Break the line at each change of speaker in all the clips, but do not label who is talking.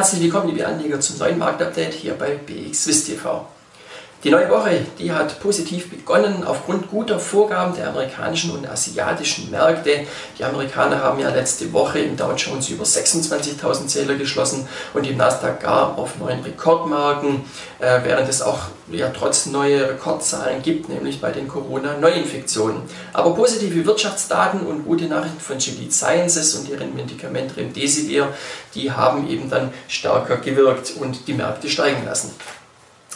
Herzlich willkommen, liebe Anleger, zum neuen Marktupdate hier bei BX Swiss TV. Die neue Woche, die hat positiv begonnen aufgrund guter Vorgaben der amerikanischen und asiatischen Märkte. Die Amerikaner haben ja letzte Woche im Dow Jones über 26.000 Zähler geschlossen und im Nasdaq gar auf neuen Rekordmarken, äh, während es auch ja, trotz neuer Rekordzahlen gibt, nämlich bei den Corona-Neuinfektionen. Aber positive Wirtschaftsdaten und gute Nachrichten von Gilead Sciences und deren Medikament Remdesivir, die haben eben dann stärker gewirkt und die Märkte steigen lassen.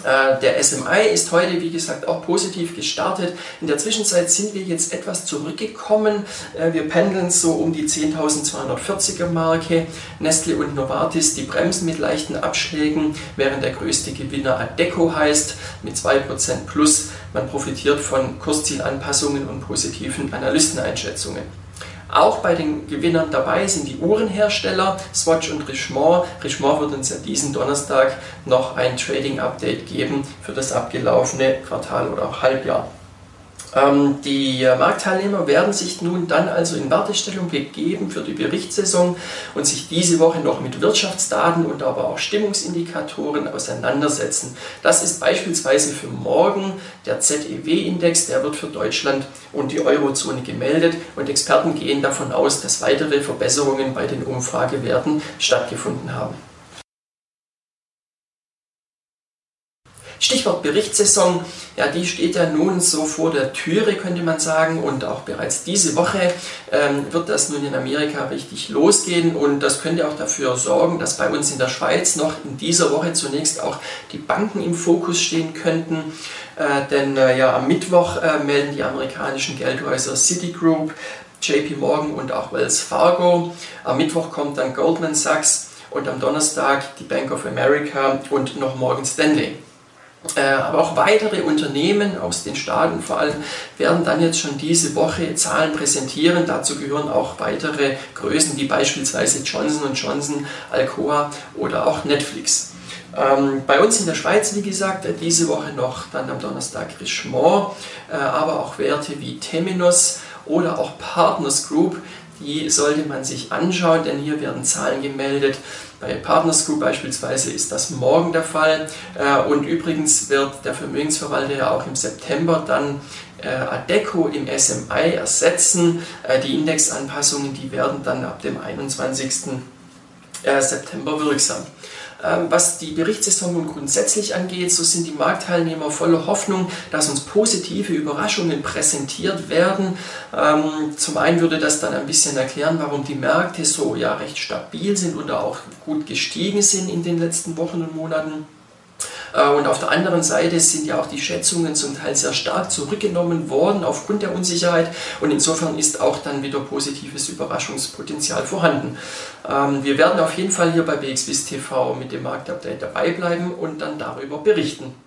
Äh, der SMI ist heute, wie gesagt, auch positiv gestartet. In der Zwischenzeit sind wir jetzt etwas zurückgekommen. Äh, wir pendeln so um die 10.240er Marke. Nestle und Novartis, die bremsen mit leichten Abschlägen, während der größte Gewinner Adeco heißt, mit 2% plus. Man profitiert von Kurszielanpassungen und positiven Analysteneinschätzungen. Auch bei den Gewinnern dabei sind die Uhrenhersteller Swatch und Richemont. Richemont wird uns ja diesen Donnerstag noch ein Trading-Update geben für das abgelaufene Quartal oder auch Halbjahr. Ähm, die Marktteilnehmer werden sich nun dann also in Wartestellung begeben für die Berichtssaison und sich diese Woche noch mit Wirtschaftsdaten und aber auch Stimmungsindikatoren auseinandersetzen. Das ist beispielsweise für morgen der ZEW-Index, der wird für Deutschland und die Eurozone gemeldet und Experten gehen davon aus, dass weitere Verbesserungen bei den Umfragewerten stattgefunden haben. Stichwort Berichtssaison, ja, die steht ja nun so vor der Türe, könnte man sagen, und auch bereits diese Woche ähm, wird das nun in Amerika richtig losgehen und das könnte auch dafür sorgen, dass bei uns in der Schweiz noch in dieser Woche zunächst auch die Banken im Fokus stehen könnten, äh, denn äh, ja, am Mittwoch äh, melden die amerikanischen Geldhäuser Citigroup, JP Morgan und auch Wells Fargo. Am Mittwoch kommt dann Goldman Sachs und am Donnerstag die Bank of America und noch Morgan Stanley. Äh, aber auch weitere Unternehmen aus den Staaten vor allem werden dann jetzt schon diese Woche Zahlen präsentieren. Dazu gehören auch weitere Größen wie beispielsweise Johnson Johnson, Alcoa oder auch Netflix. Ähm, bei uns in der Schweiz, wie gesagt, diese Woche noch dann am Donnerstag Richemont, äh, aber auch Werte wie Temenos oder auch Partners Group, die sollte man sich anschauen, denn hier werden Zahlen gemeldet. Bei Partners Group beispielsweise ist das morgen der Fall. Äh, und übrigens wird der Vermögensverwalter ja auch im September dann äh, Adeco im SMI ersetzen. Äh, die Indexanpassungen, die werden dann ab dem 21. September wirksam. Ähm, was die Berichtssaison grundsätzlich angeht, so sind die Marktteilnehmer voller Hoffnung, dass uns positive Überraschungen präsentiert werden. Ähm, zum einen würde das dann ein bisschen erklären, warum die Märkte so ja recht stabil sind oder auch gut gestiegen sind in den letzten Wochen und Monaten. Äh, und auf der anderen Seite sind ja auch die Schätzungen zum Teil sehr stark zurückgenommen worden aufgrund der Unsicherheit. Und insofern ist auch dann wieder positives Überraschungspotenzial vorhanden. Ähm, wir werden auf jeden Fall hier bei BXWIS TV mit dem Marktupdate dabei bleiben und dann darüber berichten.